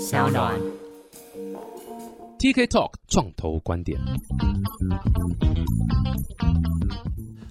小暖。TK Talk 创投观点。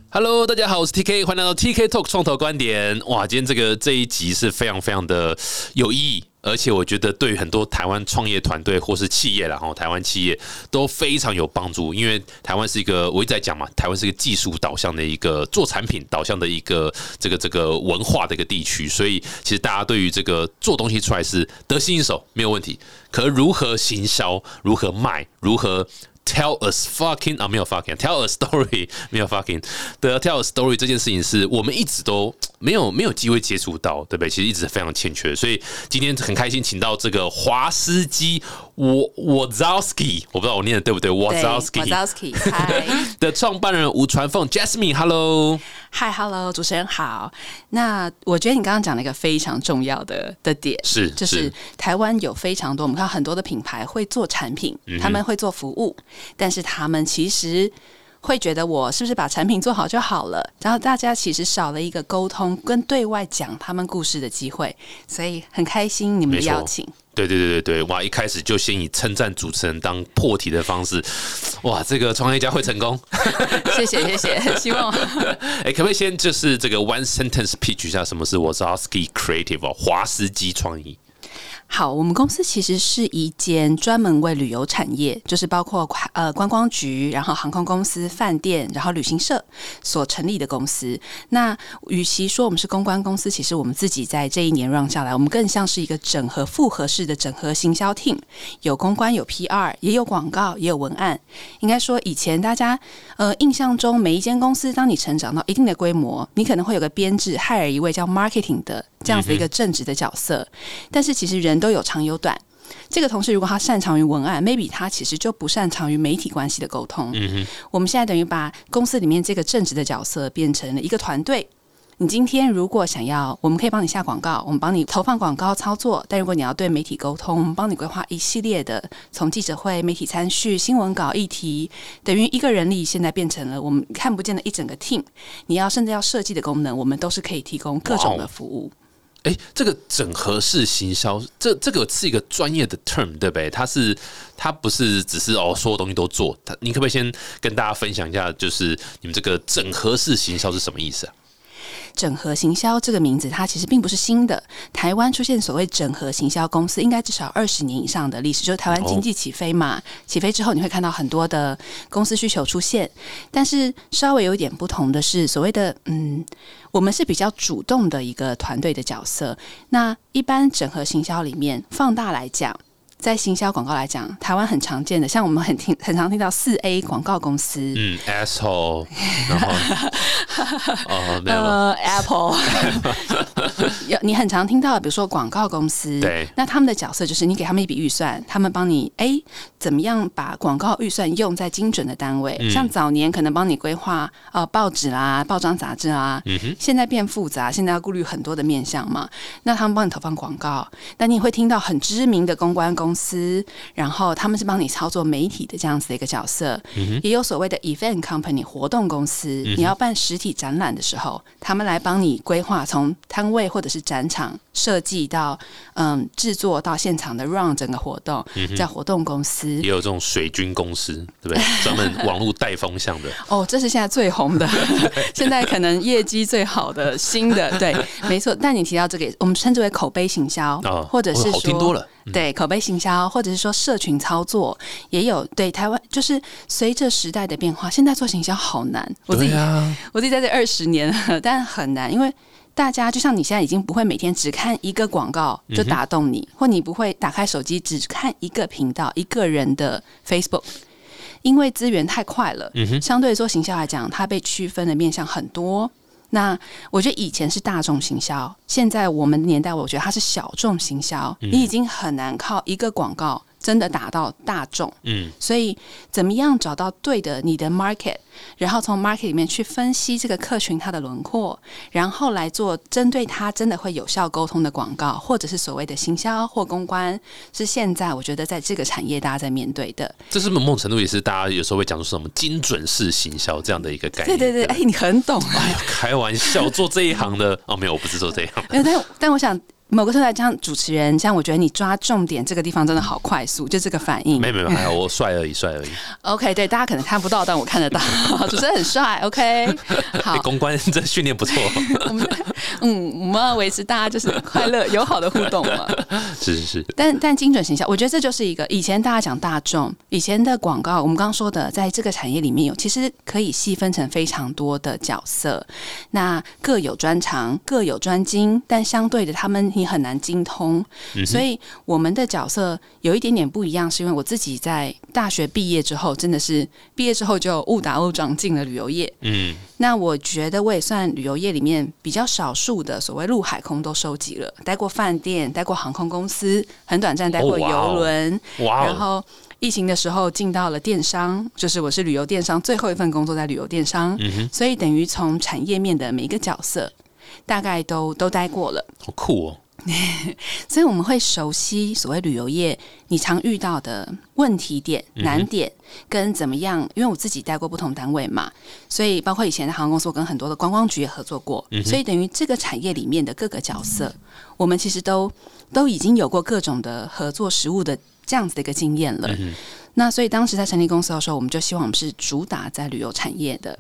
Hello，大家好，我是 TK，欢迎来到 TK Talk 创投观点。哇，今天这个这一集是非常非常的有意义，而且我觉得对于很多台湾创业团队或是企业啦，哈，台湾企业都非常有帮助。因为台湾是一个我一直在讲嘛，台湾是一个技术导向的一个做产品导向的一个这个这个文化的一个地区，所以其实大家对于这个做东西出来是得心应手，没有问题。可如何行销，如何卖，如何 tell us fucking 啊，没有 fucking tell a story，没有 fucking 的 tell a story 这件事情是我们一直都没有没有机会接触到，对不对？其实一直非常欠缺，所以今天很开心请到这个华斯基沃沃 Wazowski，我不知道我念的对不对，Wazowski 的创办人吴传凤 Jasmine，Hello。嗨，Hello，主持人好。那我觉得你刚刚讲了一个非常重要的的点，是就是是台湾有非常多，我们看很多的品牌会做产品，嗯他们会做服务，但是他们其实。会觉得我是不是把产品做好就好了？然后大家其实少了一个沟通跟对外讲他们故事的机会，所以很开心你们的邀请。对对对对对，哇！一开始就先以称赞主持人当破题的方式，哇，这个创业家会成功。谢谢谢谢，希望 哎，可不可以先就是这个 one sentence pitch 一下什么是 Wazowski Creative 哦，华斯基创意？好，我们公司其实是一间专门为旅游产业，就是包括呃观光局，然后航空公司、饭店，然后旅行社所成立的公司。那与其说我们是公关公司，其实我们自己在这一年 run 下来，我们更像是一个整合复合式的整合行销 team，有公关，有 PR，也有广告，也有文案。应该说，以前大家呃印象中，每一间公司当你成长到一定的规模，你可能会有个编制，害尔一位叫 marketing 的这样子一个正职的角色。但是其实人都有长有短。这个同事如果他擅长于文案，maybe 他其实就不擅长于媒体关系的沟通。我们现在等于把公司里面这个正职的角色变成了一个团队。你今天如果想要，我们可以帮你下广告，我们帮你投放广告操作。但如果你要对媒体沟通，我们帮你规划一系列的从记者会、媒体参叙、新闻稿、议题，等于一个人力现在变成了我们看不见的一整个 team。你要甚至要设计的功能，我们都是可以提供各种的服务。哎，这个整合式行销，这这个是一个专业的 term，对不对？它是它不是只是哦，所有东西都做。它，你可不可以先跟大家分享一下，就是你们这个整合式行销是什么意思啊？整合行销这个名字，它其实并不是新的。台湾出现所谓整合行销公司，应该至少二十年以上的历史。就是台湾经济起飞嘛，起飞之后你会看到很多的公司需求出现。但是稍微有一点不同的是，所谓的嗯，我们是比较主动的一个团队的角色。那一般整合行销里面，放大来讲。在行销广告来讲，台湾很常见的，像我们很听很常听到四 A 广告公司，嗯，asshole，然后 哦，没有。了，呃，Apple，有你很常听到的，比如说广告公司，对。那他们的角色就是你给他们一笔预算，他们帮你哎怎么样把广告预算用在精准的单位，嗯。像早年可能帮你规划呃报纸啦、报章杂志啦，嗯哼，现在变复杂，现在要顾虑很多的面向嘛，那他们帮你投放广告，那你也会听到很知名的公关公司，然后他们是帮你操作媒体的这样子的一个角色，也有所谓的 event company 活动公司，你要办实体展览的时候，他们来帮你规划从摊位或者是展场设计到嗯制作到现场的 run 整个活动，在活动公司。也有这种水军公司，对不对？专门网络带风向的。哦，这是现在最红的，现在可能业绩最好的新的，对，没错。但你提到这个，我们称之为口碑行销，哦或者是说多了嗯对口碑行销，或者是说社群操作，也有对台湾，就是随着时代的变化，现在做行销好难。我自己、啊，我自己在这二十年了，但很难，因为大家就像你现在已经不会每天只看一个广告就打动你，或你不会打开手机只看一个频道、一个人的 Facebook。因为资源太快了，相对做行销来讲，它被区分的面向很多。那我觉得以前是大众行销，现在我们年代，我觉得它是小众行销。你已经很难靠一个广告真的打到大众。嗯，所以怎么样找到对的你的 market，然后从 market 里面去分析这个客群它的轮廓，然后来做针对它真的会有效沟通的广告，或者是所谓的行销或公关，是现在我觉得在这个产业大家在面对的。这是某种程度也是大家有时候会讲出什么精准式行销这样的一个概念。对对对，哎，你很懂。哎呀，开玩笑，做这一行的哦，没有，我不是做这一行的。没有，但但我想某个时候来讲，主持人，像我觉得你抓重点这个地方真的好快速，就这个反应。没有没有，还好我帅而已，帅而已。OK，对，大家可能看不到，但我看得到，主持人很帅。OK，好欸，公关这训练不错，我们嗯，我们要维持大家就是快乐友好的互动嘛。是是是，但但精准形象，我觉得这就是一个以前大家讲大众，以前的广告，我们刚刚说的，在这个产业里面有，其实可以细分成非常多的角色，那各有专长，各有专精，但相对的，他们你很难精通，所以我们的角色有一点点不一样，是因为我自己在大学毕业之后，真的是毕业之后就误打误撞进了旅游业，嗯，那我觉得我也算旅游业里面比较少数的，所谓陆海空都收集了，待过饭店，待过航空公司，很短暂待过游轮，哇哦，然后疫情的时候进到了电商，就是我是旅游电商最后一份工作在旅游电商，嗯所以等于从产业面的每一个角色大概都都待过了。好酷哦，所以我们会熟悉所谓旅游业你常遇到的问题点、难点跟怎么样。因为我自己待过不同单位嘛，所以包括以前的航空公司，我跟很多的观光局也合作过，所以等于这个产业里面的各个角色，我们其实都都已经有过各种的合作实务的这样子的一个经验了。那所以当时在成立公司的时候，我们就希望我们是主打在旅游产业的。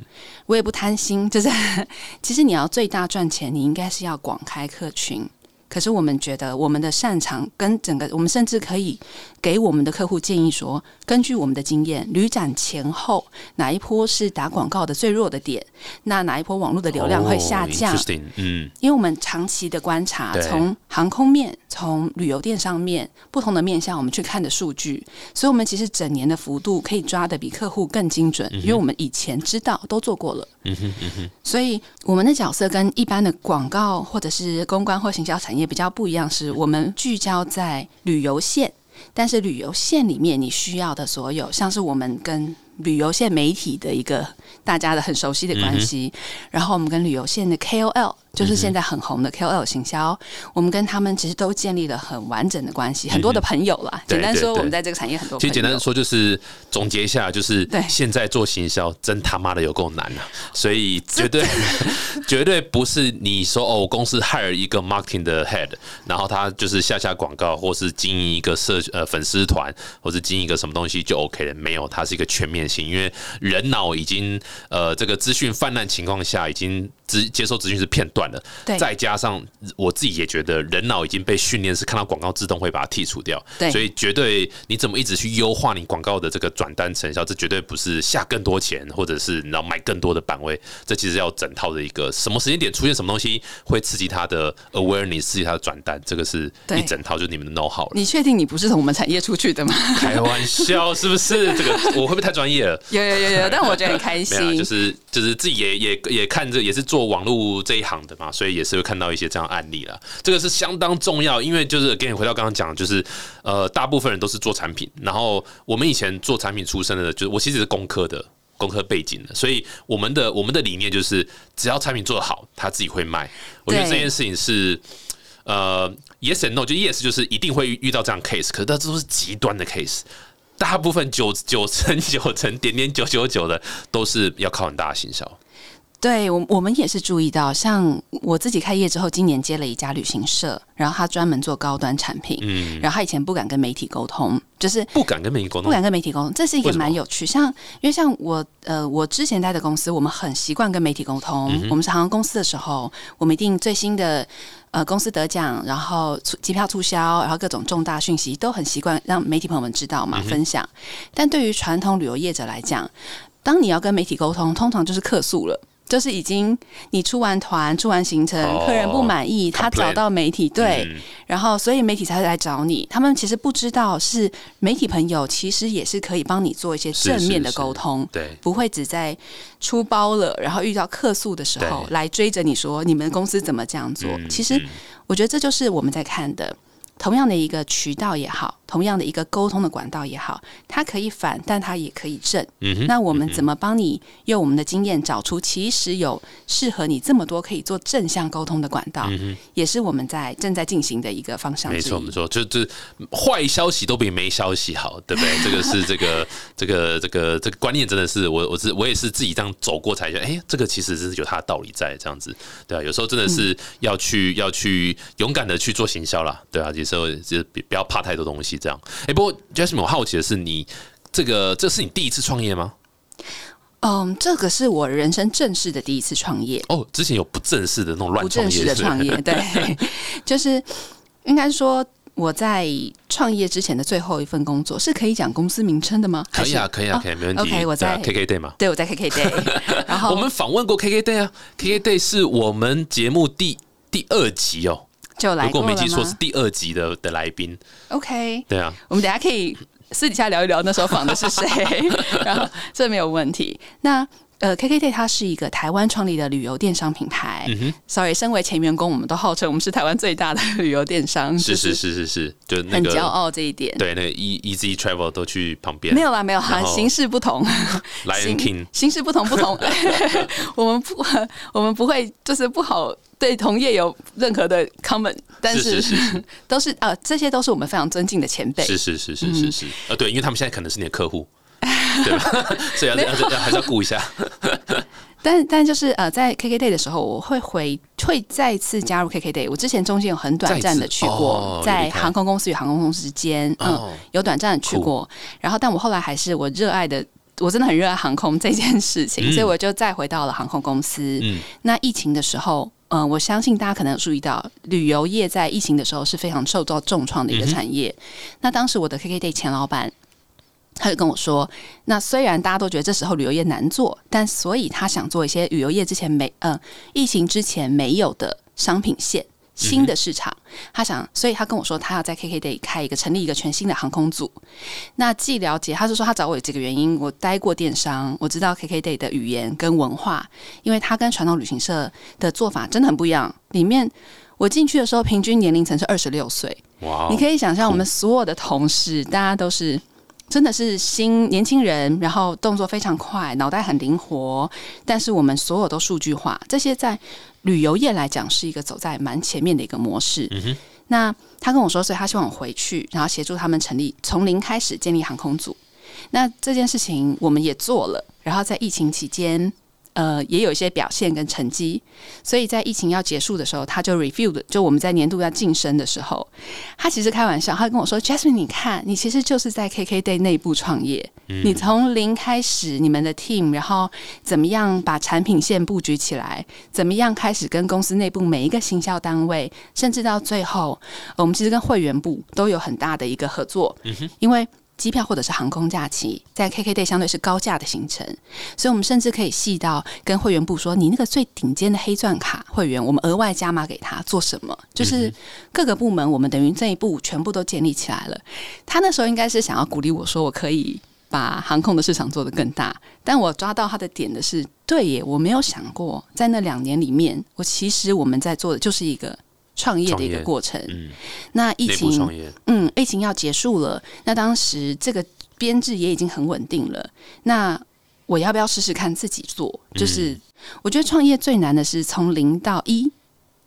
我也不贪心，就是 其实你要最大赚钱，你应该是要广开客群。可是我们觉得我们的擅长跟整个，我们甚至可以给我们的客户建议说，根据我们的经验，旅展前后哪一波是打广告的最弱的点，那哪一波网络的流量会下降？嗯，因为我们长期的观察，从航空面、从旅游电商面不同的面向，我们去看的数据，所以我们其实整年的幅度可以抓的比客户更精准，因为我们以前知道都做过了。嗯哼嗯哼所以我们的角色跟一般的广告或者是公关或行销产业比较不一样，是我们聚焦在旅游线，但是旅游线里面你需要的所有，像是我们跟旅游线媒体的一个大家的很熟悉的关系，然后我们跟旅游线的 KOL，就是现在很红的 KOL 行销，我们跟他们其实都建立了很完整的关系，很多的朋友啦。对简单说，我们在这个产业很多。其实简单说就是总结一下，就是对现在做行销真他妈的有够难啊！所以绝对 绝对不是你说哦，我公司 hire 一个 marketing 的 head，然后他就是下下广告，或是经营一个社呃粉丝团，或是经营一个什么东西就 OK 了。没有，它是一个全面性，因为人脑已经呃这个资讯泛滥情况下，已经资接受资讯是片段的。对再加上我自己也觉得人脑已经被训练是看到广告自动会把它剔除掉。对所以绝对你怎么一直去优化你广告的这个转单成效，这绝对不是下更多钱，或者是你知道买更多的版位，这其实要整套的一个什么时间点出现什么东西会刺激它的 awareness，刺激它的转单，这个是一整套，就是你们的 know how 了。你确定你不是从我们产业出去的吗？开玩笑是不是？这个我会不会太专业了？有有有有，但我觉得很开 心。就是就是自己也也也看着也是做网络这一行的嘛，所以也是会看到一些这样案例了。这个是相当重要，因为就是跟你回到刚刚讲，就是呃，大部分人都是做产品，然后我们以前做产品出身的，就是我其实是工科的。工科背景的，所以我们的我们的理念就是，只要产品做得好，他自己会卖。我觉得这件事情是，呃，yes and no，就 yes 就是一定会遇到这样 case，可是这都是极端的 case。大部分九九成九成点点九九九的都是要靠很大的行销。对我，我们也是注意到，像我自己开业之后，今年接了一家旅行社，然后他专门做高端产品，嗯，然后他以前不敢跟媒体沟通，就是不敢跟媒体沟通，不敢跟媒体沟通，这是一个蛮有趣。像因为像我呃，我之前待的公司，我们很习惯跟媒体沟通。嗯我们是航空公司的时候，我们一定最新的呃公司得奖，然后促机票促销，然后各种重大讯息都很习惯让媒体朋友们知道嗯嘛，分享。但对于传统旅游业者来讲，当你要跟媒体沟通，通常就是客诉了。就是已经你出完团、出完行程，哦客人不满意，他找到媒体，对，嗯然后所以媒体才会来找你。他们其实不知道是媒体朋友，其实也是可以帮你做一些正面的是沟通，对，不会只在出包了，然后遇到客诉的时候来追着你说你们公司怎么这样做。嗯其实嗯我觉得这就是我们在看的。同样的一个渠道也好，同样的一个沟通的管道也好，它可以反，但它也可以正。嗯哼，那我们怎么帮你用我们的经验找出其实有适合你这么多可以做正向沟通的管道，嗯也是我们在正在进行的一个方向。没错没错，就就坏消息都比没消息好，对不对？这个是这个这个这个这个观念真的是我我是我也是自己这样走过才觉得，哎，这个其实是有它的道理在这样子，对啊，有时候真的是要去要去勇敢的去做行销啦，对啊，有时候就不不要怕太多东西这样。哎，不过 Jasmine，我好奇的是，你这个这是你第一次创业吗？嗯，这个是我人生正式的第一次创业。哦，之前有不正式的那种乱不正式的创业对，就是应该说我在创业之前的最后一份工作是可以讲公司名称的吗？可以啊，可以啊，哦可以，没问题。OK，我在 KK Day 嘛，对，我在 KK Day，然后我们访问过 KK Day 啊，KK Day 是我们节目第第二集哦，就来如果过了没记错是第二集的的来宾，？OK，对啊，我们等下可以私底下聊一聊那时候访的是谁，然后这没有问题。那呃，KKday 它是一个台湾创立的旅游电商品牌。嗯哼，Sorry，身为前员工，我们都号称我们是台湾最大的旅游电商，是是是是是，就那很骄傲这一点。对那个 E Easy Travel 都去旁边没有啦，没有啦，形式不同，，Lion 形 King 形式不同，不同。我们不，我们不会就是不好对同业有任何的 comment，但是是是 都是呃，这些都是我们非常尊敬的前辈。是是是是是是，呃，对，因为他们现在可能是你的客户，对吧？所以要要要还是要顾一下，但但就是呃，在 KKday 的时候，我会回会再次加入 KKday。我之前中间有很短暂的去过，哦在航空公司与航空公司之间，嗯，哦有短暂的去过。然后，但我后来还是我热爱的。我真的很热爱航空这件事情，嗯所以我就再回到了航空公司。嗯那疫情的时候，嗯、我相信大家可能有注意到，旅游业在疫情的时候是非常受到重创的一个产业。那当时我的 KKday 前老板。他就跟我说，那虽然大家都觉得这时候旅游业难做，但所以他想做一些旅游业之前没，呃，疫情之前没有的商品线。新的市场，他想，所以他跟我说，他要在 KKday 开一个成立一个全新的航空组。那既了解，他是说他找我有几个原因，我待过电商，我知道 KKday 的语言跟文化，因为它跟传统旅行社的做法真的很不一样。里面我进去的时候，平均年龄层是二十六岁，哇哦，你可以想象，我们所有的同事，大家都是真的是新年轻人，然后动作非常快，脑袋很灵活，但是我们所有都数据化，这些在旅游业来讲是一个走在蛮前面的一个模式。嗯哼那他跟我说，所以他希望我回去，然后协助他们成立从零开始建立航空组。那这件事情我们也做了，然后在疫情期间，呃，也有一些表现跟成绩。所以在疫情要结束的时候，他就 review 的，就我们在年度要晋升的时候，他其实开玩笑，他跟我说：“Jasmine，你看，你其实就是在 KKday 内部创业，你从零开始，你们的 team，然后怎么样把产品线布局起来，怎么样开始跟公司内部每一个行销单位，甚至到最后，呃我们其实跟会员部都有很大的一个合作，因为。”机票或者是航空假期，在 KKday 相对是高价的行程，所以我们甚至可以细到跟会员部说，你那个最顶尖的黑钻卡会员，我们额外加码给他做什么？就是各个部门，我们等于这一步全部都建立起来了。他那时候应该是想要鼓励我说，我可以把航空的市场做得更大。但我抓到他的点的是，对耶，我没有想过，在那两年里面，我其实我们在做的就是一个创业的一个过程。嗯，那疫情，嗯，疫情要结束了，那当时这个编制也已经很稳定了。那我要不要试试看自己做？就是、我觉得创业最难的是从零到一。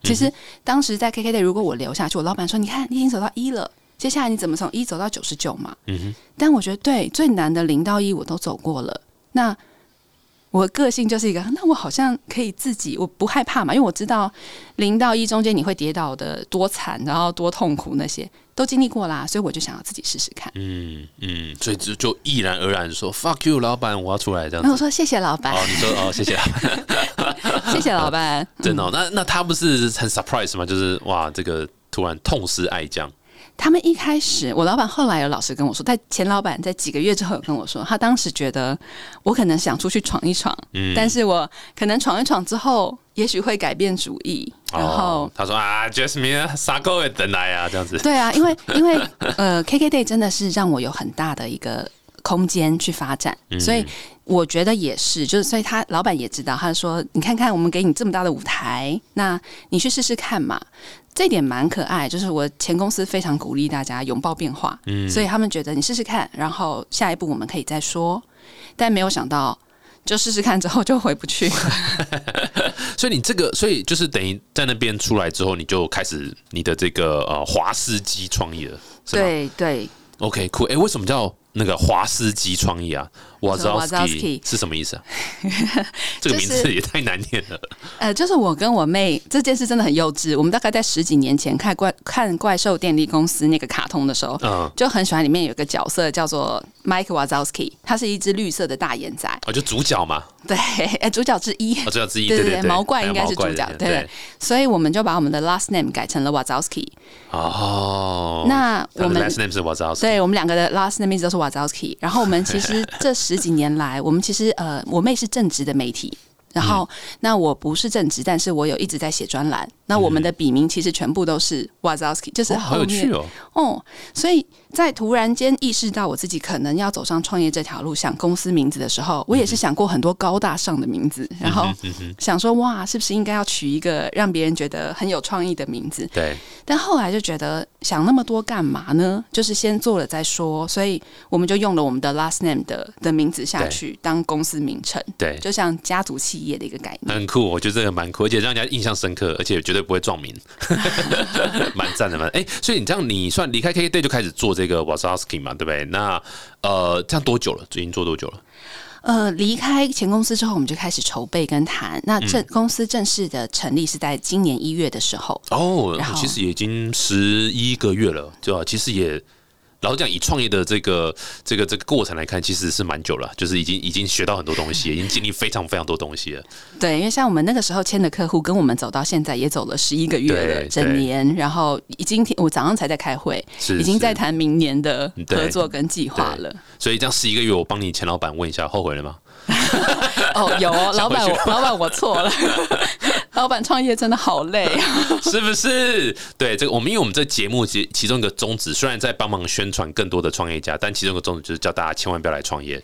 其实当时在 KKday，如果我留下去，我老板说：“你看，你已经走到一了，接下来你怎么从一走到九十九嘛？”嗯哼，但我觉得对最难的零到一我都走过了。那我个性就是一个，那我好像可以自己，我不害怕嘛，因为我知道零到一中间你会跌倒的多惨，然后多痛苦那些都经历过啦，所以我就想要自己试试看。嗯嗯，所以就就毅然而然说 “fuck you”，老板，我要出来这样子。然后我说谢谢老板，哦，你说哦，谢谢老板，谢谢老板。真的、哦。那那他不是很 surprise 吗？就是哇，这个突然痛失爱将，他们一开始，我老板后来有老实跟我说，在前老板在几个月之后有跟我说，他当时觉得我可能想出去闯一闯，嗯，但是我可能闯一闯之后，也许会改变主意，然后哦、他说啊，Jasmine 傻狗也等来啊，这样子。对啊，因为因为 呃，KKday 真的是让我有很大的一个空间去发展，嗯所以我觉得也是，就是所以他老板也知道，他说你看看我们给你这么大的舞台，那你去试试看嘛。这一点蛮可爱，就是我前公司非常鼓励大家拥抱变化，嗯所以他们觉得你试试看，然后下一步我们可以再说。但没有想到，就试试看之后就回不去了。所以你这个，所以就是等于在那边出来之后，你就开始你的这个呃华斯基创业了，对对，？OK，酷。哎、为什么叫那个华斯基创业啊 Wazowski？Wazowski 是什么意思啊？这个名字也太难念了。呃，就是我跟我妹这件事真的很幼稚。我们大概在十几年前看怪看怪兽电力公司那个卡通的时候，嗯，就很喜欢里面有一个角色叫做 Mike Wazowski，他是一只绿色的大眼仔。哦，就主角嘛，对，哎，主角之一。哦，主角之一，对对对对，毛怪应该是主角的对所以我们就把我们的 last name 改成了 Wazowski。哦，那我们 last name 是 Wazowski，对我们两个的 last name 都是 Wazowski。然后我们其实这十几年来，我们其实呃，我妹是正直的媒体。然后，那我不是正职，但是我有一直在写专栏。那我们的笔名其实全部都是 Wazowski，就是后面。哦，所以在突然间意识到我自己可能要走上创业这条路，想公司名字的时候，我也是想过很多高大上的名字，然后想说哇，是不是应该要取一个让别人觉得很有创意的名字？对，但后来就觉得想那么多干嘛呢？就是先做了再说，所以我们就用了我们的 last name 的的名字下去当公司名称，对，就像家族企业的一个概念。很酷，我觉得这个蛮酷，而且让人家印象深刻，而且绝对不会撞名，蛮赞的嘛。哎、所以你这样，你算离开 KK Day 就开始做这个 Wazowski 嘛，对不对？那呃，这样多久了？已经做多久了？呃，离开前公司之后，我们就开始筹备跟谈。那正、公司正式的成立是在今年一月的时候。哦然，后其实也已经十一个月了，对吧？其实也。老实讲，以创业的这个这个这个过程来看，其实是蛮久了，就是已经已经学到很多东西，已经经历非常非常多东西了。对，因为像我们那个时候签的客户，跟我们走到现在也走了十一个月了，整年。然后已经我早上才在开会，是已经在是谈明年的合作跟计划了。所以这样十一个月，我帮你前老板问一下，后悔了吗？哦，有哦，老板，老板我错了，老板创业真的好累啊。是不是？对这个，我们因为我们这节目其其中一个宗旨，虽然在帮忙宣传更多的创业家，但其中一个宗旨就是叫大家千万不要来创业。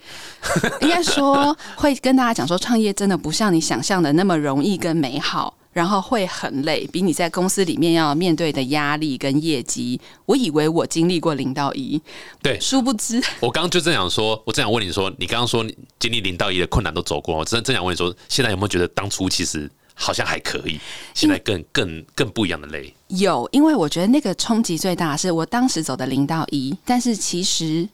应该说会跟大家讲说，创业真的不像你想象的那么容易跟美好。然后会很累，比你在公司里面要面对的压力跟业绩，我以为我经历过零到一，对殊不知我刚刚就正想说，我正想问你说，你刚刚说你经历零到一的困难都走过，我真正想问你说，现在有没有觉得当初其实好像还可以，现在更更更不一样的累？有，因为我觉得那个冲击最大是我当时走的零到一，但是其实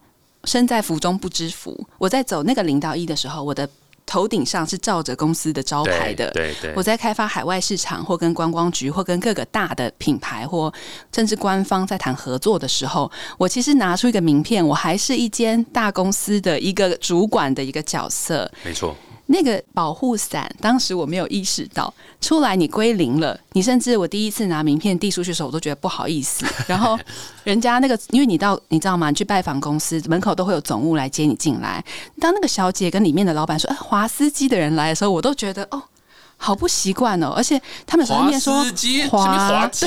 身在福中不知福。我在走那个零到一的时候，我的头顶上是照着公司的招牌对的。对对我在开发海外市场，或跟观光局，或跟各个大的品牌，或甚至官方在谈合作的时候，我其实拿出一个名片，我还是一间大公司的一个主管的一个角色。没错，那个保护伞，当时我没有意识到，出来你归零了，你甚至我第一次拿名片递出去的时候，我都觉得不好意思。然后人家那个，因为你到你知道吗？你去拜访公司，门口都会有总务来接你进来。当那个小姐跟里面的老板说：“哎、华斯基的人来的时候，我都觉得哦。”好不习惯哦，而且他们有时候念说司机，什么滑稽？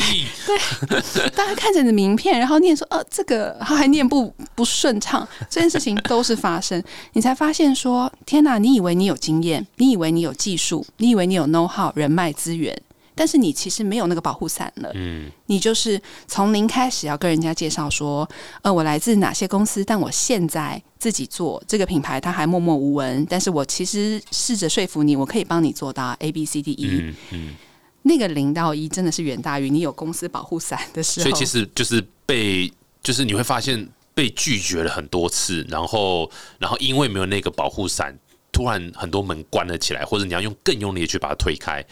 大家看着你的名片，然后念说，呃，这个他还念不不顺畅，这件事情都是发生，你才发现说，天哪！你以为你有经验，你以为你有技术，你以为你有 know how 人脉资源，但是你其实没有那个保护伞了。嗯，你就是从零开始要跟人家介绍说，呃，我来自哪些公司，但我现在自己做这个品牌，它还默默无闻，但是我其实试着说服你，我可以帮你做到 A B C D E。嗯嗯，那个零到一真的是远大于你有公司保护伞的时候。所以其实就是被，就是你会发现被拒绝了很多次，然后然后因为没有那个保护伞，突然很多门关了起来，或者你要用更用力的去把它推开，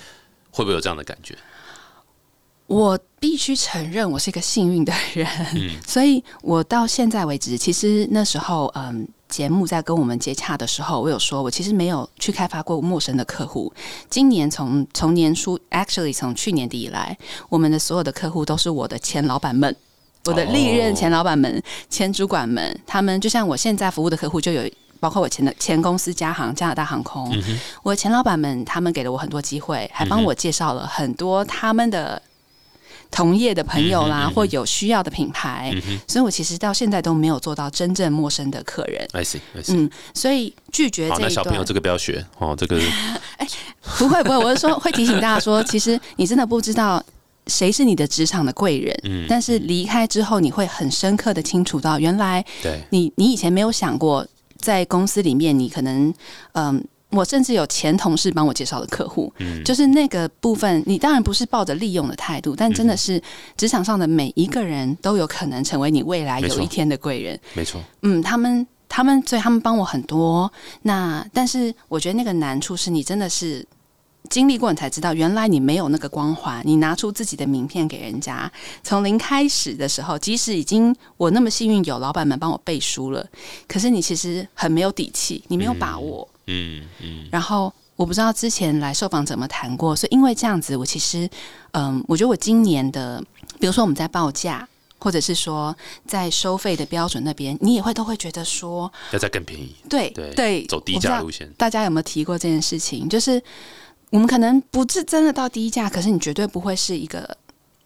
会不会有这样的感觉？我必须承认，我是一个幸运的人，嗯 所以我到现在为止，其实那时候，嗯，节目在跟我们接洽的时候，我有说，我其实没有去开发过陌生的客户。今年从从年初，actually 从去年底以来，我们的所有的客户都是我的前老板们。我的历任前老板们、前主管们，他们就像我现在服务的客户，就有包括我前的前公司加航加拿大航空，我的前老板们，他们给了我很多机会，还帮我介绍了很多他们的同业的朋友啦，嗯哼嗯哼或有需要的品牌，嗯所以我其实到现在都没有做到真正陌生的客人。，I see I see。嗯，所以拒绝，这一段。那小朋友这个不要学哦，这个 哎不会不会，我是说会提醒大家说，其实你真的不知道谁是你的职场的贵人，嗯但是离开之后，你会很深刻的清楚到，原来对，你你以前没有想过，在公司里面，你可能嗯。我甚至有前同事帮我介绍的客户，嗯就是那个部分，你当然不是抱着利用的态度，但真的是职场上的每一个人都有可能成为你未来有一天的贵人。没错，嗯，他们他们所以他们帮我很多。那但是我觉得那个难处是你真的是经历过，你才知道原来你没有那个光环。你拿出自己的名片给人家，从零开始的时候，即使已经我那么幸运有老板们帮我背书了，可是你其实很没有底气，你没有把握。嗯嗯，然后我不知道之前来受访怎么谈过，所以因为这样子，我其实嗯，我觉得我今年的，比如说我们在报价。或者是说，在收费的标准那边，你也会都会觉得说，要再更便宜，对对走低价路线。大家有没有提过这件事情？就是我们可能不是真的到低价，可是你绝对不会是一个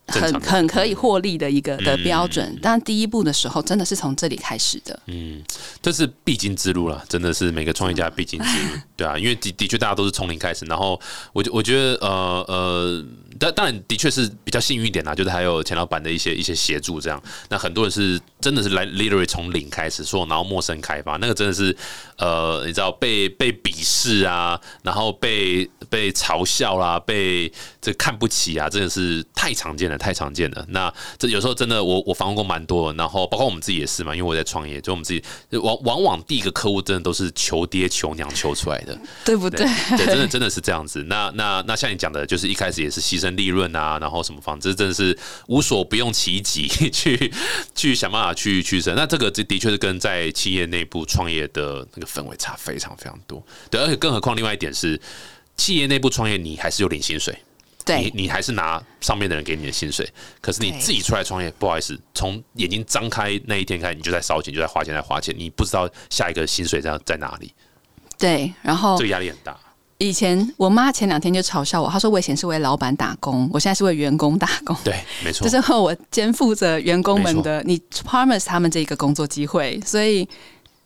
很很可以获利的一个的标准。当然，第一步的时候真的是从这里开始的。嗯，这是必经之路了，真的是每个创业家必经之路。对啊，因为的的确大家都是从零开始，然后我我觉得呃呃，但当然的确是比较幸运一点啦，就是还有钱老板的一些一些协助，这样。那很多人是真的是来 literally 从零开始，说然后陌生开发，那个真的是呃，你知道被被鄙视啊，然后被被嘲笑啦、被这看不起啊，真的是太常见了，太常见了。那这有时候真的，我我访问过蛮多，然后包括我们自己也是嘛，因为我在创业，就我们自己往往往第一个客户真的都是求爹求娘求出来的，对不对？对，真的真的是这样子。那那那像你讲的，就是一开始也是牺牲利润啊，然后什么方，这真的是无所不用其极去去想办法去去生。那这个这的确是跟在企业内部创业的那个氛围差非常非常多。对，而且更何况另外一点是，企业内部创业你还是有领薪水。对你，你还是拿上面的人给你的薪水，可是你自己出来创业，不好意思，从眼睛张开那一天开始，你就在烧钱，就在花钱，在花钱，你不知道下一个薪水在在哪里，对。然后这个压力很大。以前我妈前两天就嘲笑我，她说我以前是为老板打工，我现在是为员工打工。对，没错，就是我肩负着员工们的，你 promise 他们这个工作机会，所以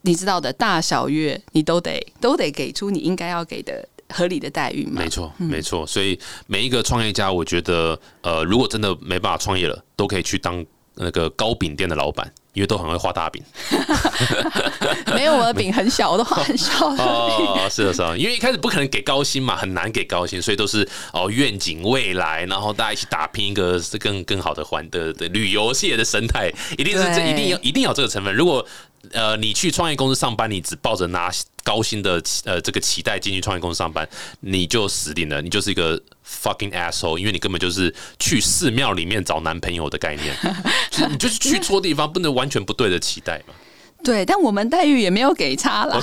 你知道的大小月，你都得都得给出你应该要给的合理的待遇嘛。没错，没错。所以每一个创业家，我觉得，呃，如果真的没办法创业了，都可以去当那个糕饼店的老板，因为都很会画大饼。没有我的饼很小，我都画很小的饼。哦，是的，是的，因为一开始不可能给高薪嘛，很难给高薪，所以都是哦愿景未来，然后大家一起打拼一个是更更好的环的的旅游业的生态，一定是这一定要一定要有这个成分。如果呃你去创业公司上班，你只抱着拿高薪的呃这个期待进去创业公司上班，你就死定了，你就是一个 fucking asshole，因为你根本就是去寺庙里面找男朋友的概念，就你就是去错地方，不能完全不对的期待嘛。对，但我们待遇也没有给差了。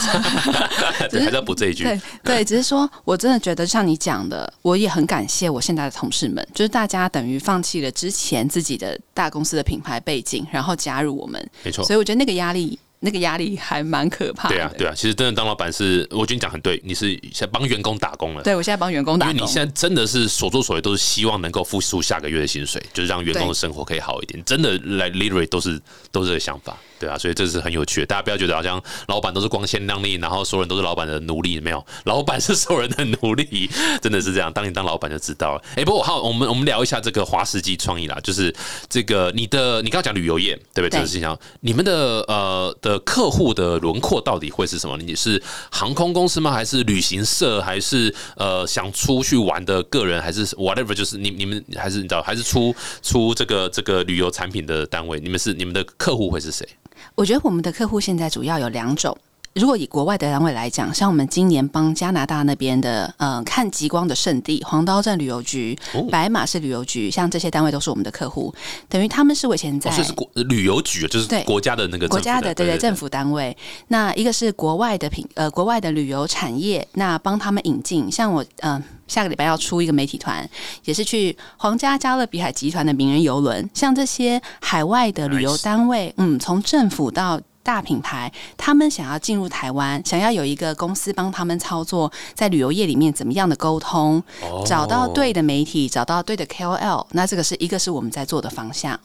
对，还在补这一句。对对，只是说我真的觉得像你讲的，我也很感谢我现在的同事们，就是大家等于放弃了之前自己的大公司的品牌背景，然后加入我们，没错所以我觉得那个压力，那个压力还蛮可怕的。对啊，对啊，其实真的当老板是，我觉得你讲很对，你是在帮员工打工了。对我现在帮员工打工，因为你现在真的是所作所为都是希望能够付出下个月的薪水，就是让员工的生活可以好一点。真的来 literally 都是都是这个想法，对啊，所以这是很有趣的。大家不要觉得好像老板都是光鲜亮丽，然后所有人都是老板的奴隶，没有，老板是所有人的奴隶，真的是这样。当你当老板就知道了。哎、不过好，我们我们聊一下这个华世纪创意啦，就是这个你的你刚刚讲旅游业，对不对？对这个事情，你们的呃的呃客户的轮廓到底会是什么？你是航空公司吗？还是旅行社？还是呃想出去玩的个人？还是 whatever？就是你你们还是你知道？还是出出这个这个旅游产品的单位？你们是你们的客户会是谁？我觉得我们的客户现在主要有两种。如果以国外的单位来讲，像我们今年帮加拿大那边的，呃，看极光的圣地黄刀镇旅游局、哦。白马市旅游局，像这些单位都是我们的客户。等于他们是我以前在、哦，所以是国旅游局，就是对国家的那个国家的对对对政府单位，那一个是国外的品呃国外的旅游产业，那帮他们引进，像我嗯、呃下个礼拜要出一个媒体团，也是去皇家加勒比海集团的名人游轮，像这些海外的旅游单位，嗯，从政府到大品牌，他们想要进入台湾，想要有一个公司帮他们操作在旅游业里面怎么样的沟通，哦找到对的媒体，找到对的 KOL，那这个是一个是我们在做的方向。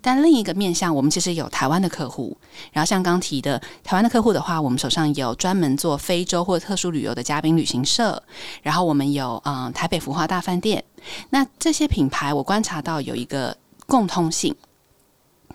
但另一个面向，我们其实有台湾的客户，然后像刚提的台湾的客户的话，我们手上有专门做非洲或特殊旅游的嘉宾旅行社，然后我们有嗯台北福华大饭店。那这些品牌，我观察到有一个共通性。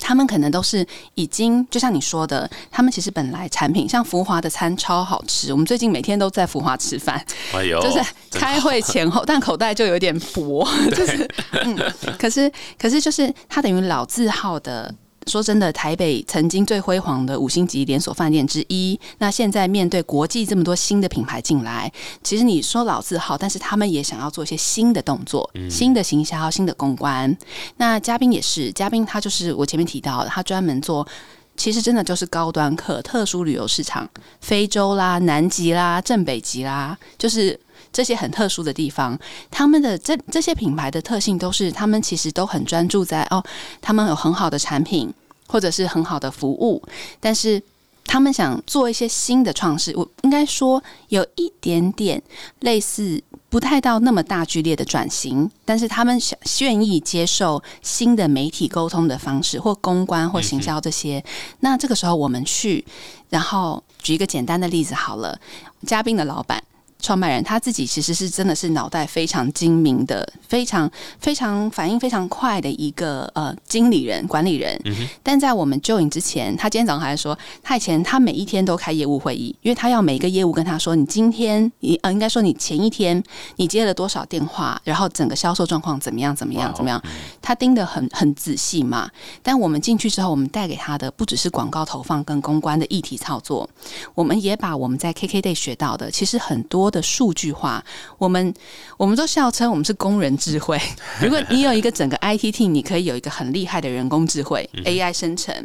他们可能都是已经，就像你说的，他们其实本来产品像福华的餐超好吃，我们最近每天都在福华吃饭，哎呦，就是开会前后，但口袋就有点薄，就是嗯，可是可是就是它等于老字号的。说真的，台北曾经最辉煌的五星级连锁饭店之一，那现在面对国际这么多新的品牌进来，其实你说老字号，但是他们也想要做一些新的动作，新的行销、新的公关。那嘉宾也是，嘉宾他就是我前面提到的，他专门做，其实真的就是高端客、特殊旅游市场，非洲啦、南极啦、正北极啦，就是。这些很特殊的地方，他们的这这些品牌的特性都是，他们其实都很专注在哦，他们有很好的产品或者是很好的服务，但是他们想做一些新的创试，我应该说有一点点类似，不太到那么大剧烈的转型，但是他们想愿意接受新的媒体沟通的方式或公关或行销这些。那这个时候我们去，然后举一个简单的例子好了，嘉宾的老板。创办人他自己其实是真的是脑袋非常精明的，非常非常反应非常快的一个呃经理人管理人。但在我们就营之前，他今天早上还说，他以前他每一天都开业务会议，因为他要每一个业务跟他说，你今天你呃应该说你前一天你接了多少电话，然后整个销售状况怎么样怎么样怎么样，他盯得很很仔细嘛。但我们进去之后，我们带给他的不只是广告投放跟公关的议题操作，我们也把我们在 KKday 学到的，其实很多。的数据化，我们我们都笑称我们是工人智慧。如果你有一个整个 IT team，你可以有一个很厉害的人工智慧 AI 生成。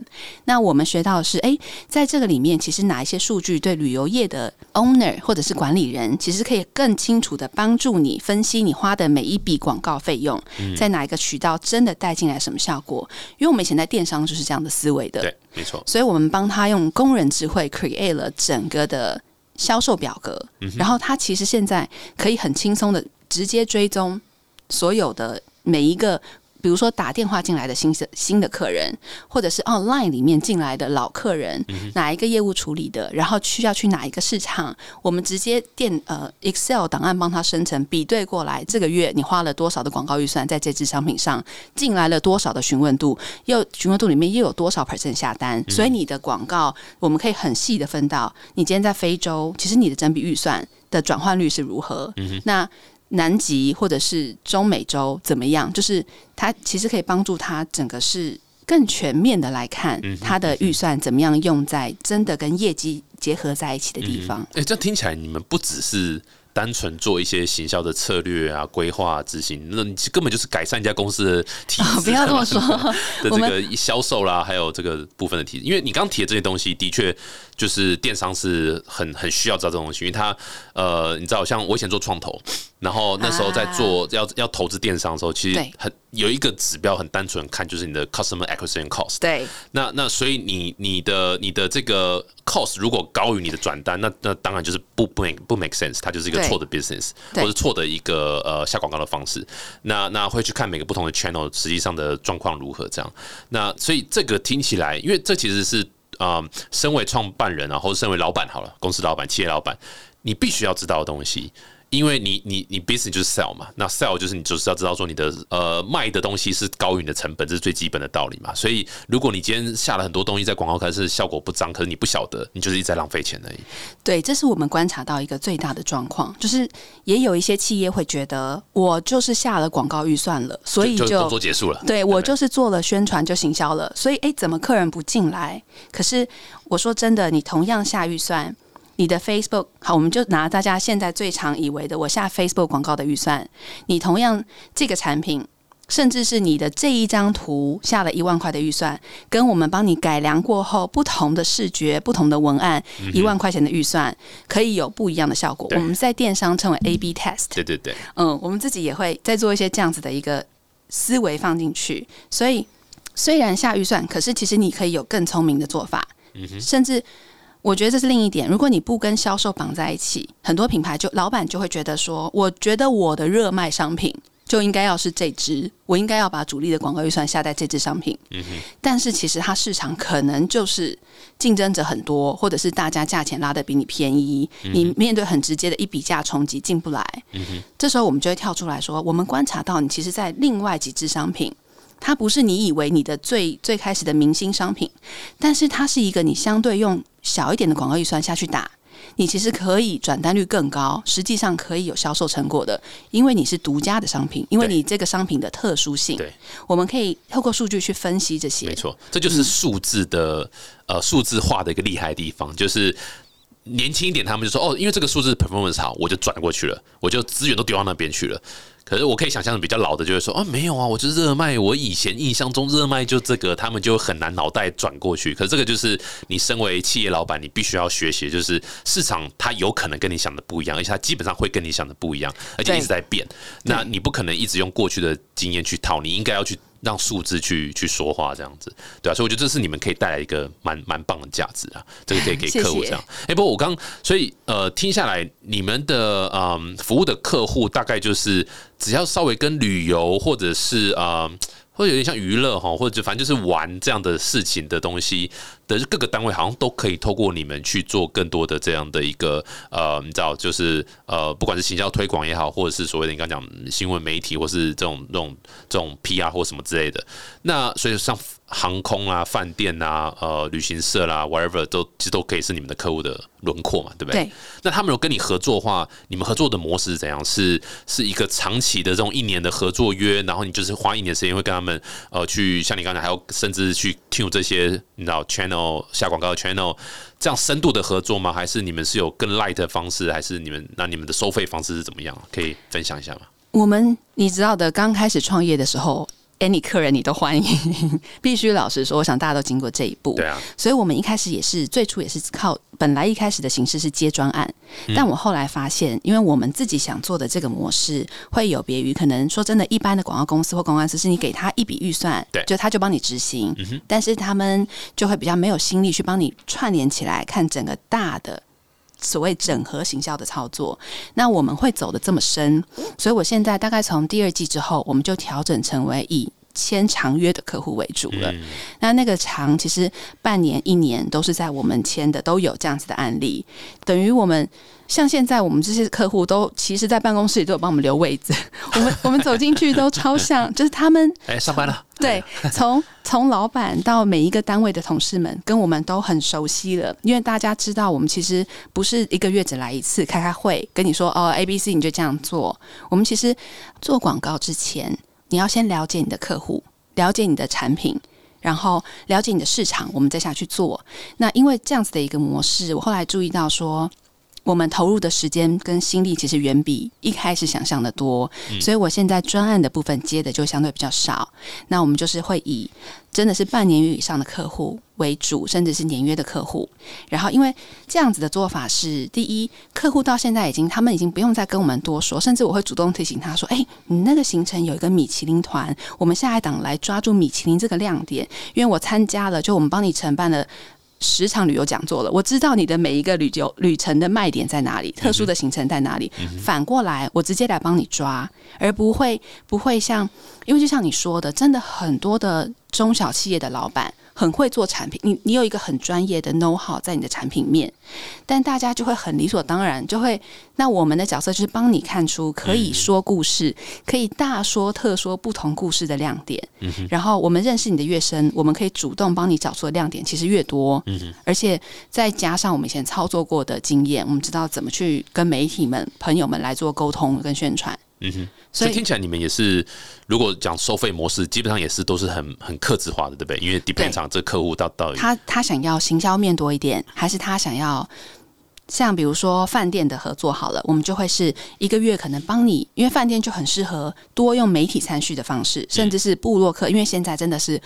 那我们学到的是，哎，在这个里面，其实哪一些数据对旅游业的 owner 或者是管理人，其实可以更清楚的帮助你分析你花的每一笔广告费用，在哪一个渠道真的带进来什么效果？因为我们以前在电商就是这样的思维的，对，没错。所以我们帮他用工人智慧 create 了整个的。销售表格，然后他其实现在可以很轻松的直接追踪所有的每一个。比如说打电话进来的新的新的客人，或者是 online 里面进来的老客人，哪一个业务处理的，然后需要去哪一个市场，我们直接电呃 Excel 档案帮他生成，比对过来，这个月你花了多少的广告预算在这支商品上，进来了多少的询问度，又询问度里面又有多少 percent 下单，所以你的广告我们可以很细的分到，你今天在非洲，其实你的整笔预算的转换率是如何？嗯那。南极或者是中美洲怎么样？就是它其实可以帮助他整个是更全面的来看他的预算怎么样用在真的跟业绩结合在一起的地方。哎，这样听起来你们不只是。单纯做一些行销的策略啊、规划执行，那你根本就是改善一家公司的体质。不要这么说 的这个销售啦，还有这个部分的体质。因为你刚提的这些东西，的确就是电商是很很需要知道这东西，因为它呃，你知道，像我以前做创投，然后那时候在做要要投资电商的时候，其实很有一个指标很单纯看，就是你的 customer acquisition cost。对，那那所以你你的你的这个 cost 如果高于你的转单，那那当然就是不不 make 不 make sense，它就是一个。错的 business，或者错的一个呃下广告的方式，那那会去看每个不同的 channel 实际上的状况如何这样。那所以这个听起来，因为这其实是啊，身为创办人啊，或者身为老板好了，公司老板、企业老板，你必须要知道的东西。因为你你你 business 就是 sell 嘛，那 sell 就是你就是要知道说你的呃卖的东西是高于你的成本，这是最基本的道理嘛。所以如果你今天下了很多东西在广告，可是效果不彰，可是你不晓得，你就是一直在浪费钱而已。对，这是我们观察到一个最大的状况，就是也有一些企业会觉得，我就是下了广告预算了，所以就工作结束了。对我就是做了宣传就行销了，所以哎，怎么客人不进来？可是我说真的，你同样下预算。你的 Facebook 好，我们就拿大家现在最常以为的，我下 Facebook 广告的预算，你同样这个产品，甚至是你的这一张图下了一万块的预算，跟我们帮你改良过后不同的视觉、不同的文案，一万块钱的预算可以有不一样的效果。我们在电商称为 A/B test。对对对，嗯，我们自己也会再做一些这样子的一个思维放进去。所以虽然下预算，可是其实你可以有更聪明的做法，甚至。我觉得这是另一点。如果你不跟销售绑在一起，很多品牌就老板就会觉得说，我觉得我的热卖商品就应该要是这支，我应该要把主力的广告预算下在这支商品。但是其实它市场可能就是竞争者很多，或者是大家价钱拉的比你便宜，你面对很直接的一笔价冲击进不来。这时候我们就会跳出来说，我们观察到你其实，在另外几支商品，它不是你以为你的最最开始的明星商品，但是它是一个你相对用小一点的广告预算下去打。你其实可以转单率更高，实际上可以有销售成果的，因为你是独家的商品，因为你这个商品的特殊性。对，我们可以透过数据去分析这些。没错，这就是数字的呃数字化的一个厉害地方，就是年轻一点，他们就说哦，因为这个数字 performance 好，我就转过去了，我就资源都丢到那边去了。可是我可以想象比较老的就会说啊没有啊，我就是热卖，我以前印象中热卖就这个，他们就很难脑袋转过去。可是这个就是你身为企业老板，你必须要学习，就是市场它有可能跟你想的不一样，而且它基本上会跟你想的不一样，而且一直在变。那你不可能一直用过去的经验去套，你应该要去。让数字去去说话，这样子，对啊，所以我觉得这是你们可以带来一个蛮蛮棒的价值啊，这个可以给 客户这样。哎，不过我刚所以呃听下来，你们的嗯服务的客户大概就是只要稍微跟旅游或者是啊。或者有点像娱乐哈，或者就反正就是玩这样的事情的东西的各个单位，好像都可以透过你们去做更多的这样的一个呃，你知道，就是呃，不管是行销推广也好，或者是所谓的你刚讲新闻媒体，或是这种这种这种 PR 或什么之类的，那所以像。航空啊、饭店啊、呃、旅行社啦，whatever 都其实都可以是你们的客户的轮廓嘛，对不对？对。那他们有跟你合作的话，你们合作的模式是怎样？是是一个长期的这种一年的合作约，然后你就是花一年时间会跟他们呃去，像你刚才还要甚至去 tune 这些你知道 channel 下广告的 channel，这样深度的合作吗？还是你们是有更 light 的方式？还是你们那你们的收费方式是怎么样？可以分享一下吗？我们你知道的，刚开始创业的时候。Any 客人你都欢迎，必须老实说，我想大家都经过这一步，对啊，所以我们一开始也是最初也是靠本来一开始的形式是接专案，但我后来发现，因为我们自己想做的这个模式会有别于可能说真的一般的广告公司或公关公司，是你给他一笔预算，对，就他就帮你执行，但是他们就会比较没有心力去帮你串联起来看整个大的。所谓整合行销的操作，那我们会走的这么深，所以我现在大概从第二季之后，我们就调整成为以签长约的客户为主了。那那个长其实半年、一年都是在我们签的，都有这样子的案例，等于我们。像现在我们这些客户都其实，在办公室里都有帮我们留位子。我们我们走进去都超像，就是他们哎上班了。对，从从老板到每一个单位的同事们，跟我们都很熟悉了。因为大家知道，我们其实不是一个月只来一次开开会，跟你说哦，A、B、C 你就这样做。我们其实做广告之前，你要先了解你的客户，了解你的产品，然后了解你的市场，我们再下去做。那因为这样子的一个模式，我后来注意到说。我们投入的时间跟心力其实远比一开始想象的多，所以我现在专案的部分接的就相对比较少。那我们就是会以真的是半年以上的客户为主，甚至是年约的客户。然后因为这样子的做法是，第一，客户到现在已经他们已经不用再跟我们多说，甚至我会主动提醒他说：“哎，你那个行程有一个米其林团，我们下一档来抓住米其林这个亮点，因为我参加了，就我们帮你承办了。”十场旅游讲座了，我知道你的每一个旅游旅程的卖点在哪里，特殊的行程在哪里。反过来，我直接来帮你抓，而不会不会像，因为就像你说的，真的很多的中小企业的老板。很会做产品，你你有一个很专业的 know how 在你的产品面，但大家就会很理所当然，就会那我们的角色就是帮你看出可以说故事，可以大说特说不同故事的亮点。然后我们认识你的越深，我们可以主动帮你找出的亮点其实越多。而且再加上我们以前操作过的经验，我们知道怎么去跟媒体们、朋友们来做沟通跟宣传。嗯哼，所以听起来你们也是，如果讲收费模式，基本上也是都是很很克制化的，对不对？因为 depend 这客户到到底他他想要行销面多一点，还是他想要像比如说饭店的合作好了，我们就会是一个月可能帮你，因为饭店就很适合多用媒体参序的方式，甚至是布洛克，因为现在真的是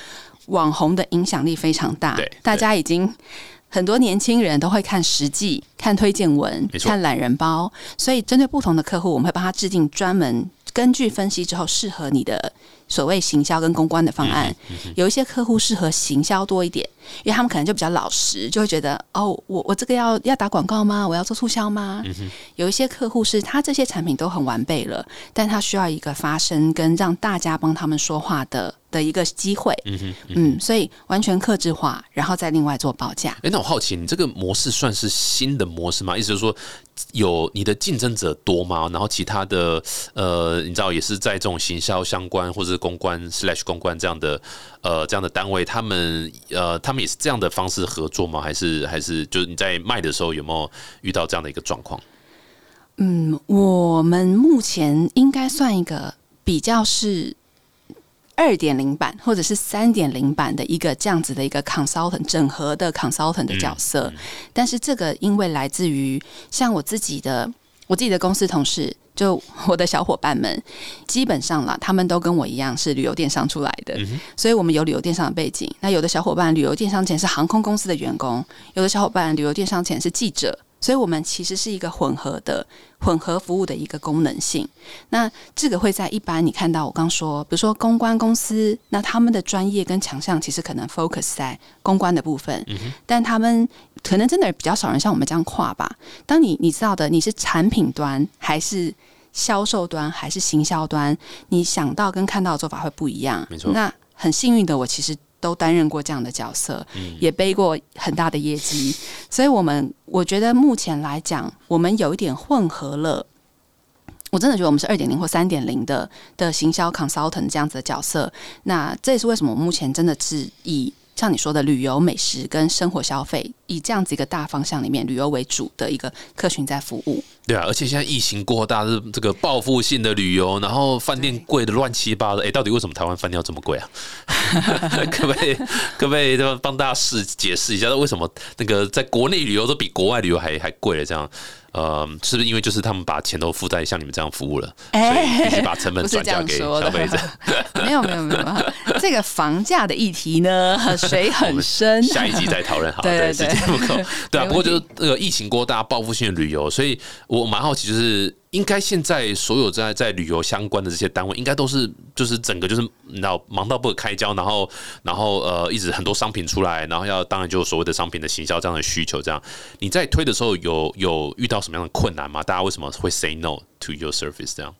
网红的影响力非常大，对，大家已经。很多年轻人都会看实际、看推荐文、看懒人包，所以针对不同的客户，我们会帮他制定专门根据分析之后适合你的所谓行销跟公关的方案，有一些客户适合行销多一点，因为他们可能就比较老实，就会觉得哦，我我这个要要打广告吗？我要做促销吗？有一些客户是他这些产品都很完备了，但他需要一个发声跟让大家帮他们说话的。的一个机会，嗯哼，嗯，所以完全克制化，然后再另外做报价。哎，那我好奇，你这个模式算是新的模式吗？意思就是说，有你的竞争者多吗？然后其他的，呃，你知道，也是在这种行销相关或者是公关 slash 公关这样的，呃，这样的单位，他们，呃，他们也是这样的方式合作吗？还是还是就是你在卖的时候有没有遇到这样的一个状况？嗯，我们目前应该算一个比较是。二点零版或者是三点零版的一个这样子的一个 consultant 整合的 consultant 的角色，但是这个因为来自于像我自己的我自己的公司同事，就 我的小伙伴们，基本上啦，他们都跟我一样是旅游电商出来的，所以我们有旅游电商的背景。那有的小伙伴旅游电商前是航空公司的员工，有的小伙伴旅游电商前是记者。所以，我们其实是一个混合的、混合服务的一个功能性。那这个会在一般你看到我刚说，比如说公关公司，那他们的专业跟强项其实可能 focus 在公关的部分，但他们可能真的比较少人像我们这样跨吧。当你你知道的，你是产品端还是销售端还是行销端，你想到跟看到的做法会不一样。没错。那很幸运的，我其实。都担任过这样的角色，也背过很大的业绩，所以，我们我觉得目前来讲，我们有一点混合了。我真的觉得我们是二点零或三点零的的行销 consultant 这样子的角色。那这也是为什么我目前真的是以。像你说的旅游、美食跟生活消费，以这样子一个大方向里面，旅游为主的一个客群在服务。对啊，而且现在疫情过大，是这个报复性的旅游，然后饭店贵的乱七八糟。哎，到底为什么台湾饭店要这么贵啊？可不可以可不可以帮大家释解释一下，为什么那个在国内旅游都比国外旅游还还贵了？这样？呃，是不是因为就是他们把钱都付在像你们这样服务了，所以必须把成本转嫁给消费者？没有没有没有，这个房价的议题呢，水很深。下一集再讨论好，对时间不够。对啊，不过就是那个疫情过大家，报复性的旅游，所以我蛮好奇，就是。应该现在所有在在旅游相关的这些单位，应该都是就是整个就是你知道忙到不可开交，然后然后呃一直很多商品出来，然后要当然就所谓的商品的行销这样的需求，这样你在推的时候有有遇到什么样的困难吗？大家为什么会 say no to your service 这样？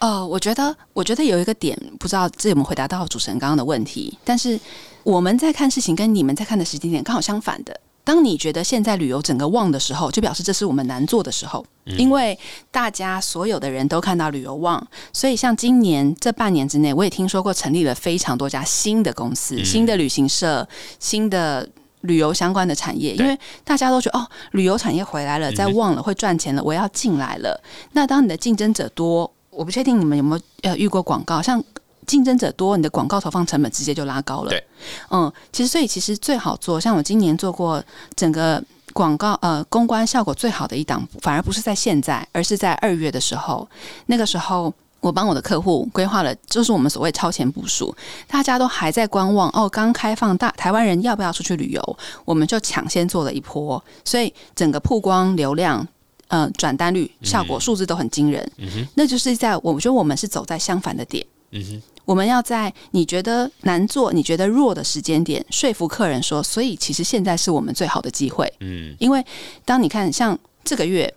呃，我觉得我觉得有一个点，不知道这有没有回答到主持人刚刚的问题，但是我们在看事情跟你们在看的时间点刚好相反的。当你觉得现在旅游整个旺的时候，就表示这是我们难做的时候，因为大家所有的人都看到旅游旺，所以像今年这半年之内，我也听说过成立了非常多家新的公司、新的旅行社、新的旅游相关的产业，因为大家都觉得哦，旅游产业回来了，在旺了，会赚钱了，我要进来了。那当你的竞争者多，我不确定你们有没有呃遇过广告，像。竞争者多，你的广告投放成本直接就拉高了。对，嗯，其实所以其实最好做，像我今年做过整个广告呃公关效果最好的一档，反而不是在现在，而是在二月的时候。那个时候我帮我的客户规划了，就是我们所谓超前部署，大家都还在观望哦，刚开放大台湾人要不要出去旅游，我们就抢先做了一波，所以整个曝光流量、呃转单率、效果数字都很惊人。嗯那就是在我觉得我们是走在相反的点。嗯哼。我们要在你觉得难做、你觉得弱的时间点说服客人说，所以其实现在是我们最好的机会。嗯，因为当你看像这个月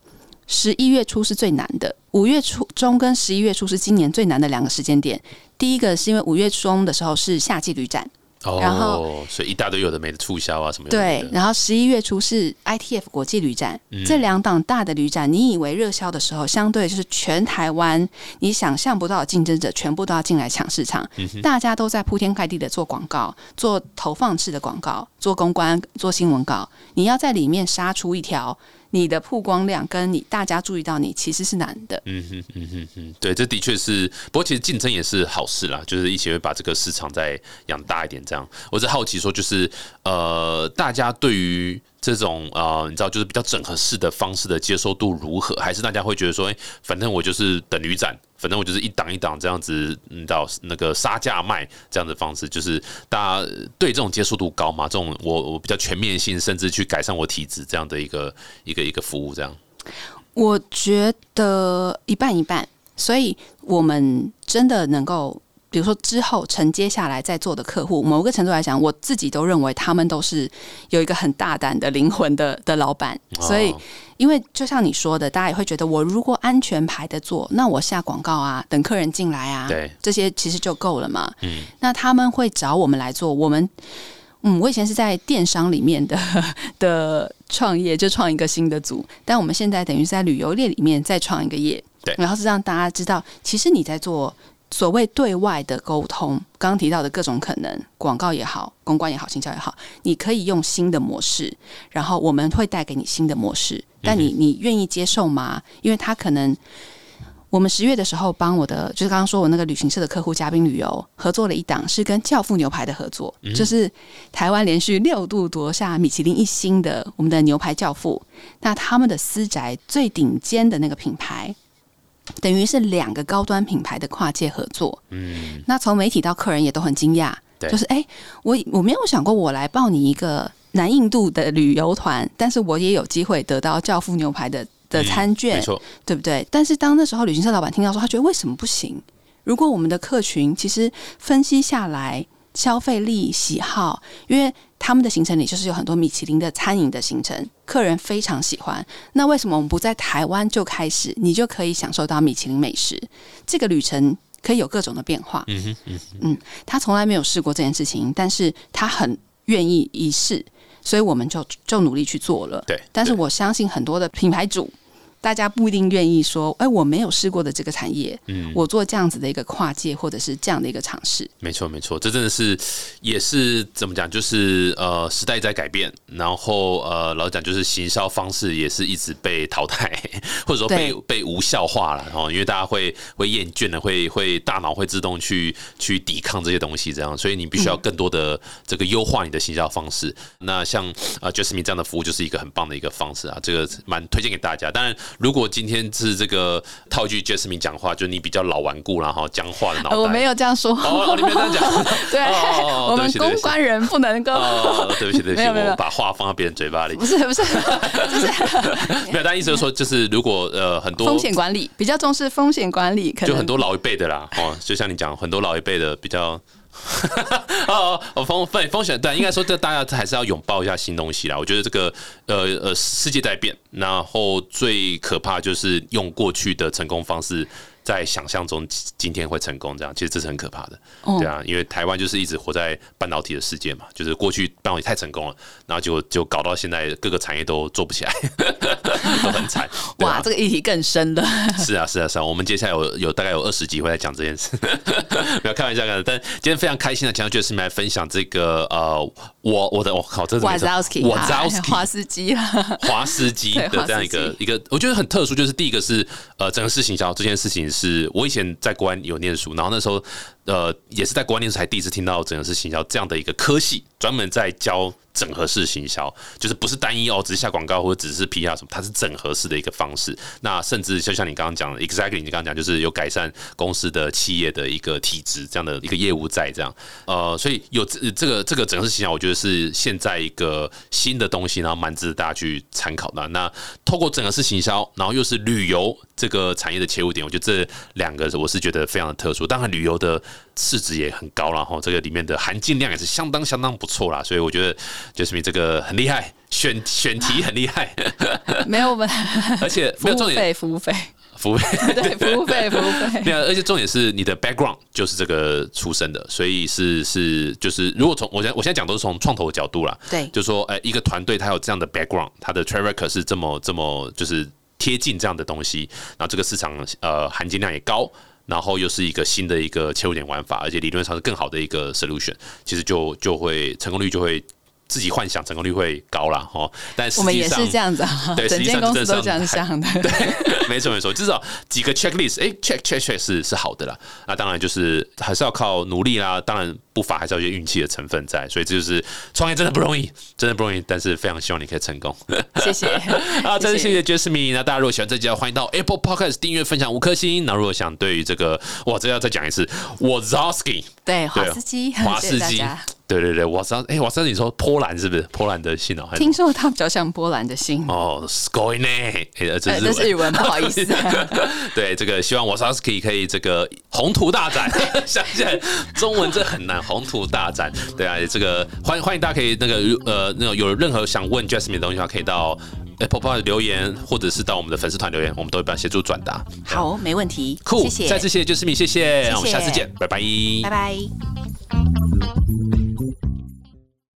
十一月初是最难的，五月初中跟十一月初是今年最难的两个时间点。第一个是因为五月中的时候是夏季旅展。然后，所以一大堆有的没的促销啊什么。对，然后十一月初是 ITF 国际旅展，这两档大的旅展，你以为热销的时候，相对就是全台湾你想象不到的竞争者全部都要进来抢市场，大家都在铺天盖地的做广告、做投放式的广告、做公关、做新闻稿，你要在里面杀出一条。你的曝光量跟你大家注意到你其实是难的。嗯哼嗯哼嗯，对，这的确是。不过其实竞争也是好事啦，就是一起会把这个市场再养大一点。这样，我是好奇说，就是呃，大家对于这种呃，你知道，就是比较整合式的方式的接受度如何？还是大家会觉得说，哎，反正我就是等旅展。反正我就是一档一档这样子，嗯，到那个杀价卖这样的方式，就是大家对这种接受度高嘛？这种我我比较全面性，甚至去改善我体质这样的一个一个一个服务，这样。我觉得一半一半，所以我们真的能够比如说之后承接下来在做的客户，某个程度来讲，我自己都认为他们都是有一个很大胆的灵魂的 的老板，所以。因为就像你说的，大家也会觉得，我如果安全牌的做，那我下广告啊，等客人进来啊，对，这些其实就够了嘛。嗯，那他们会找我们来做，我们，嗯，我以前是在电商里面的 的创业，就创一个新的组，但我们现在等于是在旅游业里面再创一个业，对，然后是让大家知道，其实你在做。所谓对外的沟通，刚刚提到的各种可能，广告也好，公关也好，行销也好，你可以用新的模式，然后我们会带给你新的模式，但你你愿意接受吗？因为他可能，我们十月的时候帮我的，就是刚刚说我那个旅行社的客户嘉宾旅游合作了一档，是跟教父牛排的合作，就是台湾连续六度夺下米其林一星的我们的牛排教父，那他们的私宅最顶尖的那个品牌。等于是两个高端品牌的跨界合作，嗯，那从媒体到客人也都很惊讶，就是哎，我我没有想过我来报你一个南印度的旅游团，但是我也有机会得到教父牛排的的餐券，没错，对不对？但是当那时候旅行社老板听到说，他觉得为什么不行？如果我们的客群其实分析下来。消费力、喜好，因为他们的行程里就是有很多米其林的餐饮的行程，客人非常喜欢。那为什么我们不在台湾就开始，你就可以享受到米其林美食？这个旅程可以有各种的变化。嗯哼，嗯嗯，他从来没有试过这件事情，但是他很愿意一试，所以我们就就努力去做了。对，但是我相信很多的品牌主。大家不一定愿意说，哎，我没有试过的这个产业，嗯，我做这样子的一个跨界，或者是这样的一个尝试。没错，没错，这真的是也是怎么讲？就是呃，时代在改变，然后呃，老讲就是行销方式也是一直被淘汰，或者说被被无效化了。然后因为大家会会厌倦了，会会大脑会自动去去抵抗这些东西，这样，所以你必须要更多的这个优化你的行销方式。那像呃，Jasmine 这样的服务就是一个很棒的一个方式啊，这个蛮推荐给大家。当然。如果今天是这个套句 Jasmine 讲话，就你比较老顽固然后讲话的脑袋，我没有这样说，哦，你没有这样讲，对，我们公关人不能够，对不起，对不起，我把话放到别人嘴巴里，不是不是，就是没有，但意思就是说，就是如果呃很多风险管理比较重视风险管理，就很多老一辈的啦，哦，就像你讲，很多老一辈的比较。哦哦，风风风险对，应该说这大家还是要拥抱一下新东西啦。我觉得这个呃呃，世界在变，然后最可怕就是用过去的成功方式。在想象中今天会成功，这样其实这是很可怕的，对啊，因为台湾就是一直活在半导体的世界嘛，就是过去半导体太成功了，然后就就搞到现在各个产业都做不起来，都很惨。哇，这个议题更深了。是啊，是啊，是啊，我们接下来有有大概有二十集会来讲这件事，不要开玩笑的。但今天非常开心的，强觉得是来分享这个呃，我我的我靠，这是瓦扎斯基，瓦扎斯基，华斯基，华斯基的这样一个一个，我觉得很特殊，就是第一个是呃，整个事情销这件事情。是我以前在国安有念书，然后那时候呃也是在国安电视台第一次听到整合式行销这样的一个科系，专门在教。整合式行销就是不是单一哦，只是下广告或者只是 PR 什么，它是整合式的一个方式。那甚至就像你刚刚讲的，exactly 你刚刚讲就是有改善公司的企业的一个体质这样的一个业务在这样。呃，所以有这这个这个整合式行销，我觉得是现在一个新的东西，然后蛮值得大家去参考的。那透过整合式行销，然后又是旅游这个产业的切入点，我觉得这两个我是觉得非常的特殊。当然，旅游的市值也很高然后，这个里面的含金量也是相当相当不错啦。所以我觉得。就是你这个很厉害，选选题很厉害，没有吧？而且 服务费，服务费，服务费，对，服务费，服务费。对啊，而且重点是你的 background 就是这个出身的，所以是是就是，如果从我现我现在讲都是从创投的角度啦，对，就说哎，一个团队他有这样的 background，他的 track record 是这么这么就是贴近这样的东西，然后这个市场呃含金量也高，然后又是一个新的一个切入点玩法，而且理论上是更好的一个 solution，其实就就会成功率就会。自己幻想成功率会高啦哈，但我们也是这样子啊，对，整间公司都这样。想的，对，没错没错，至少几个 checklist，哎，check check check 是是好的啦，那当然就是还是要靠努力啦，当然不乏还是要一些运气的成分在，所以这就是创业真的不容易，真的不容易，但是非常希望你可以成功，谢谢 啊，真的谢谢。Jasmine，那大家如果喜欢这集，欢迎到 Apple Podcast 订阅分享五颗星，那如果想对于这个，哇，这要再讲一次，我 Zosky，对，华斯基，华斯基。对对对，我知道，哎，我知道你说波兰是不是波兰的姓哦？听说它比较像波兰的姓，哦 s k o i n e 哎，这呃，是这是语文，不好意思。对，这个希望 Wasowski 可以这个宏图大展。想起来中文这很难，宏图大展。对啊，这个欢欢迎大家可以那个呃那个有任何想问 Jasmine 的东西的话，可以到 Apple p o d 留言，或者是到我们的粉丝团留言，我们都会帮协助转达。好，没问题，酷，谢谢，再次谢谢 Jasmine，谢谢，谢那我们下次见，拜拜，拜拜。